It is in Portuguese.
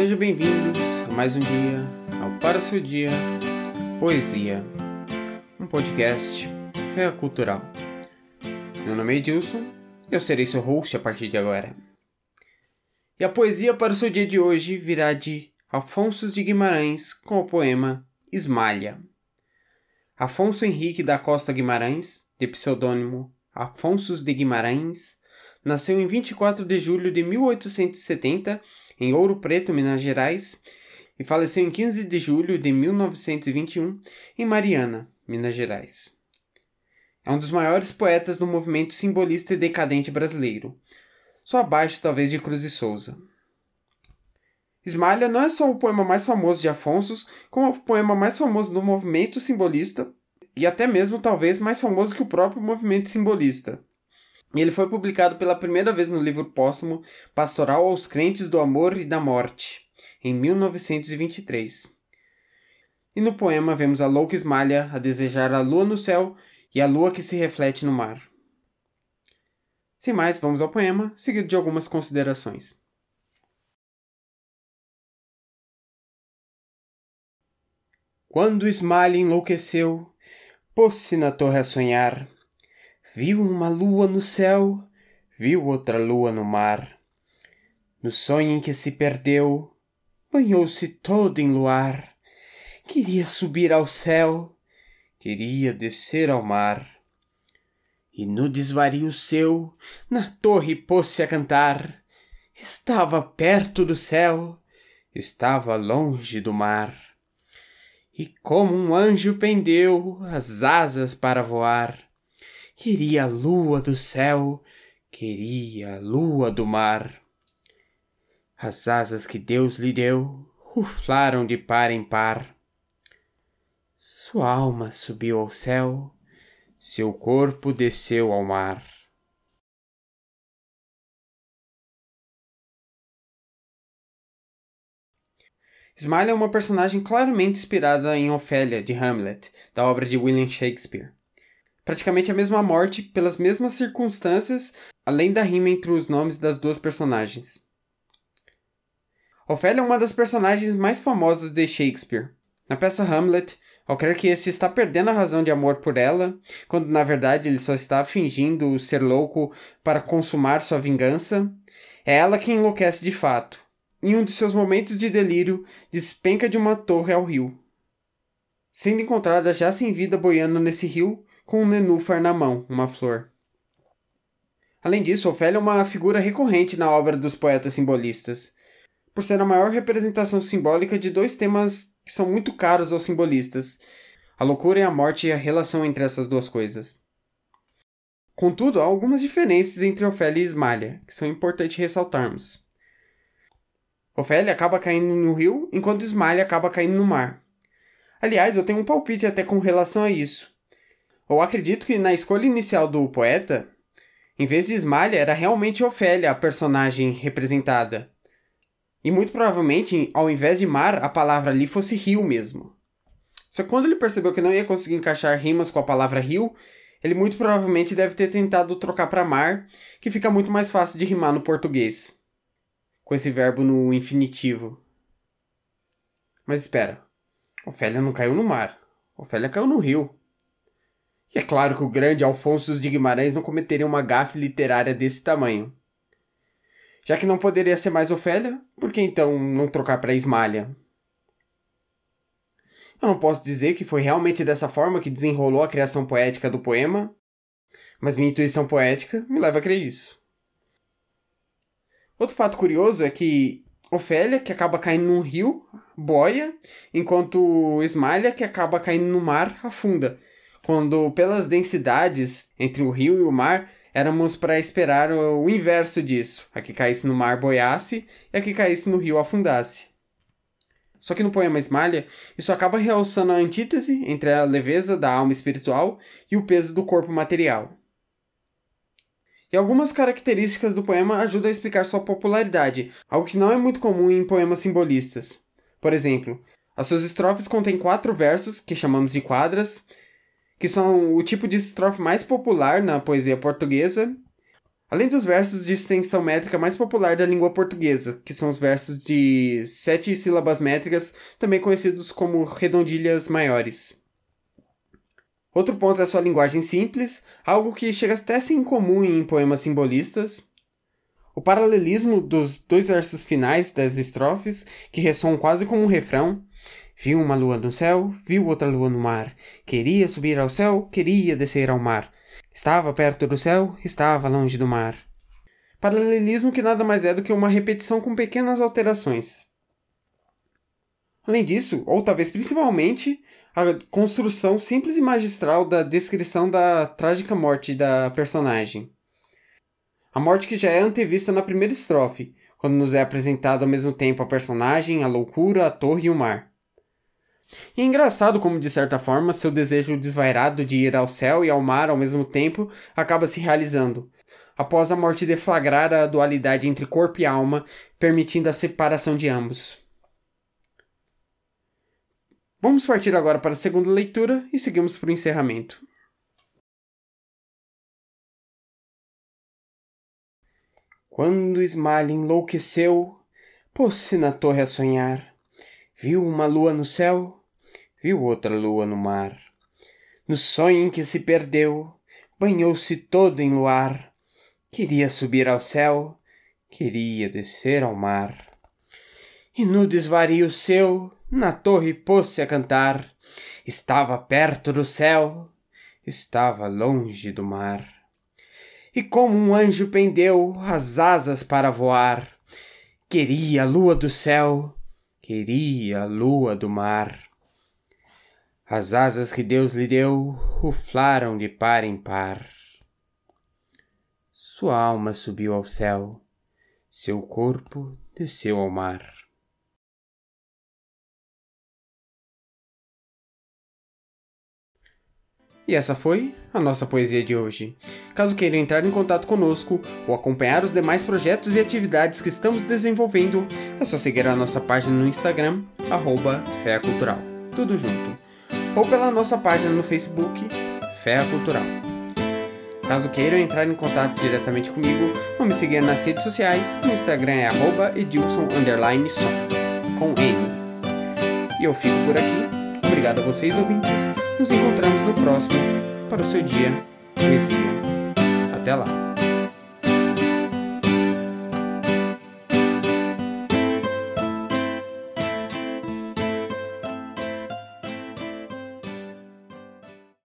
Sejam bem-vindos a mais um dia ao Para o Seu Dia Poesia, um podcast cultural. Meu nome é Edilson e eu serei seu host a partir de agora. E a poesia para o seu dia de hoje virá de Afonso de Guimarães com o poema Esmalha. Afonso Henrique da Costa Guimarães, de pseudônimo Afonso de Guimarães, nasceu em 24 de julho de 1870 em Ouro Preto, Minas Gerais, e faleceu em 15 de julho de 1921 em Mariana, Minas Gerais. É um dos maiores poetas do movimento simbolista e decadente brasileiro, só abaixo talvez de Cruz e Souza. Esmalha não é só o poema mais famoso de Afonso, como o poema mais famoso do movimento simbolista e até mesmo talvez mais famoso que o próprio movimento simbolista. Ele foi publicado pela primeira vez no livro póstumo Pastoral aos Crentes do Amor e da Morte, em 1923. E no poema vemos a louca Esmalha a desejar a lua no céu e a lua que se reflete no mar. Sem mais, vamos ao poema, seguido de algumas considerações. Quando Esmalha enlouqueceu, pôs-se na torre a sonhar Viu uma lua no céu, viu outra lua no mar. No sonho em que se perdeu, banhou-se todo em luar. Queria subir ao céu, queria descer ao mar. E no desvario seu, na torre pôs-se a cantar. Estava perto do céu, estava longe do mar. E como um anjo pendeu as asas para voar Queria a lua do céu, queria a lua do mar. As asas que Deus lhe deu ruflaram de par em par. Sua alma subiu ao céu, seu corpo desceu ao mar. Smiley é uma personagem claramente inspirada em Ofélia, de Hamlet, da obra de William Shakespeare praticamente a mesma morte pelas mesmas circunstâncias, além da rima entre os nomes das duas personagens. Ofélia é uma das personagens mais famosas de Shakespeare. Na peça Hamlet, ao crer que esse está perdendo a razão de amor por ela, quando na verdade ele só está fingindo ser louco para consumar sua vingança, é ela quem enlouquece de fato. Em um de seus momentos de delírio, despenca de uma torre ao rio. Sendo encontrada já sem vida boiando nesse rio, com um nenúfar na mão, uma flor. Além disso, Ofélia é uma figura recorrente na obra dos poetas simbolistas, por ser a maior representação simbólica de dois temas que são muito caros aos simbolistas: a loucura e a morte e a relação entre essas duas coisas. Contudo, há algumas diferenças entre Ofélia e Esmalha, que são importantes ressaltarmos. Ofélia acaba caindo no rio, enquanto Esmalha acaba caindo no mar. Aliás, eu tenho um palpite até com relação a isso. Eu acredito que na escolha inicial do poeta, em vez de Esmalha, era realmente Ofélia a personagem representada. E muito provavelmente, ao invés de mar, a palavra ali fosse rio mesmo. Só que quando ele percebeu que não ia conseguir encaixar rimas com a palavra rio, ele muito provavelmente deve ter tentado trocar para mar, que fica muito mais fácil de rimar no português. Com esse verbo no infinitivo. Mas espera. Ofélia não caiu no mar. Ofélia caiu no rio. E é claro que o grande Alfonso de Guimarães não cometeria uma gafe literária desse tamanho. Já que não poderia ser mais Ofélia, por que então não trocar para Esmalha? Eu não posso dizer que foi realmente dessa forma que desenrolou a criação poética do poema, mas minha intuição poética me leva a crer isso. Outro fato curioso é que Ofélia, que acaba caindo num rio, boia, enquanto Esmalha, que acaba caindo no mar, afunda quando pelas densidades entre o rio e o mar éramos para esperar o inverso disso, a que caísse no mar boiasse e a que caísse no rio afundasse. Só que no poema Esmalha, isso acaba realçando a antítese entre a leveza da alma espiritual e o peso do corpo material. E algumas características do poema ajudam a explicar sua popularidade, algo que não é muito comum em poemas simbolistas. Por exemplo, as suas estrofes contêm quatro versos, que chamamos de quadras, que são o tipo de estrofe mais popular na poesia portuguesa. Além dos versos de extensão métrica mais popular da língua portuguesa, que são os versos de sete sílabas métricas, também conhecidos como redondilhas maiores. Outro ponto é sua linguagem simples, algo que chega até a ser incomum em poemas simbolistas. O paralelismo dos dois versos finais das estrofes, que ressoam quase como um refrão. Viu uma lua no céu, viu outra lua no mar. Queria subir ao céu, queria descer ao mar. Estava perto do céu, estava longe do mar. Paralelismo que nada mais é do que uma repetição com pequenas alterações. Além disso, ou talvez principalmente, a construção simples e magistral da descrição da trágica morte da personagem. A morte que já é antevista na primeira estrofe, quando nos é apresentado ao mesmo tempo a personagem, a loucura, a torre e o mar. E é engraçado como, de certa forma, seu desejo desvairado de ir ao céu e ao mar ao mesmo tempo acaba se realizando, após a morte deflagrar a dualidade entre corpo e alma, permitindo a separação de ambos. Vamos partir agora para a segunda leitura e seguimos para o encerramento. Quando Ismalha enlouqueceu, pôs-se na torre a sonhar. Viu uma lua no céu viu outra lua no mar. No sonho em que se perdeu, banhou-se todo em luar. Queria subir ao céu, queria descer ao mar. E no desvario seu, na torre pôs-se a cantar. Estava perto do céu, estava longe do mar. E como um anjo pendeu as asas para voar, queria a lua do céu, queria a lua do mar. As asas que Deus lhe deu ruflaram de par em par. Sua alma subiu ao céu, seu corpo desceu ao mar. E essa foi a nossa poesia de hoje. Caso queiram entrar em contato conosco ou acompanhar os demais projetos e atividades que estamos desenvolvendo, é só seguir a nossa página no Instagram, arroba. Tudo junto ou pela nossa página no Facebook, Fé Cultural. Caso queiram entrar em contato diretamente comigo, vão me seguir nas redes sociais, no Instagram é edilson com N. E eu fico por aqui. Obrigado a vocês, ouvintes. Nos encontramos no próximo para o seu dia poesia. Até lá!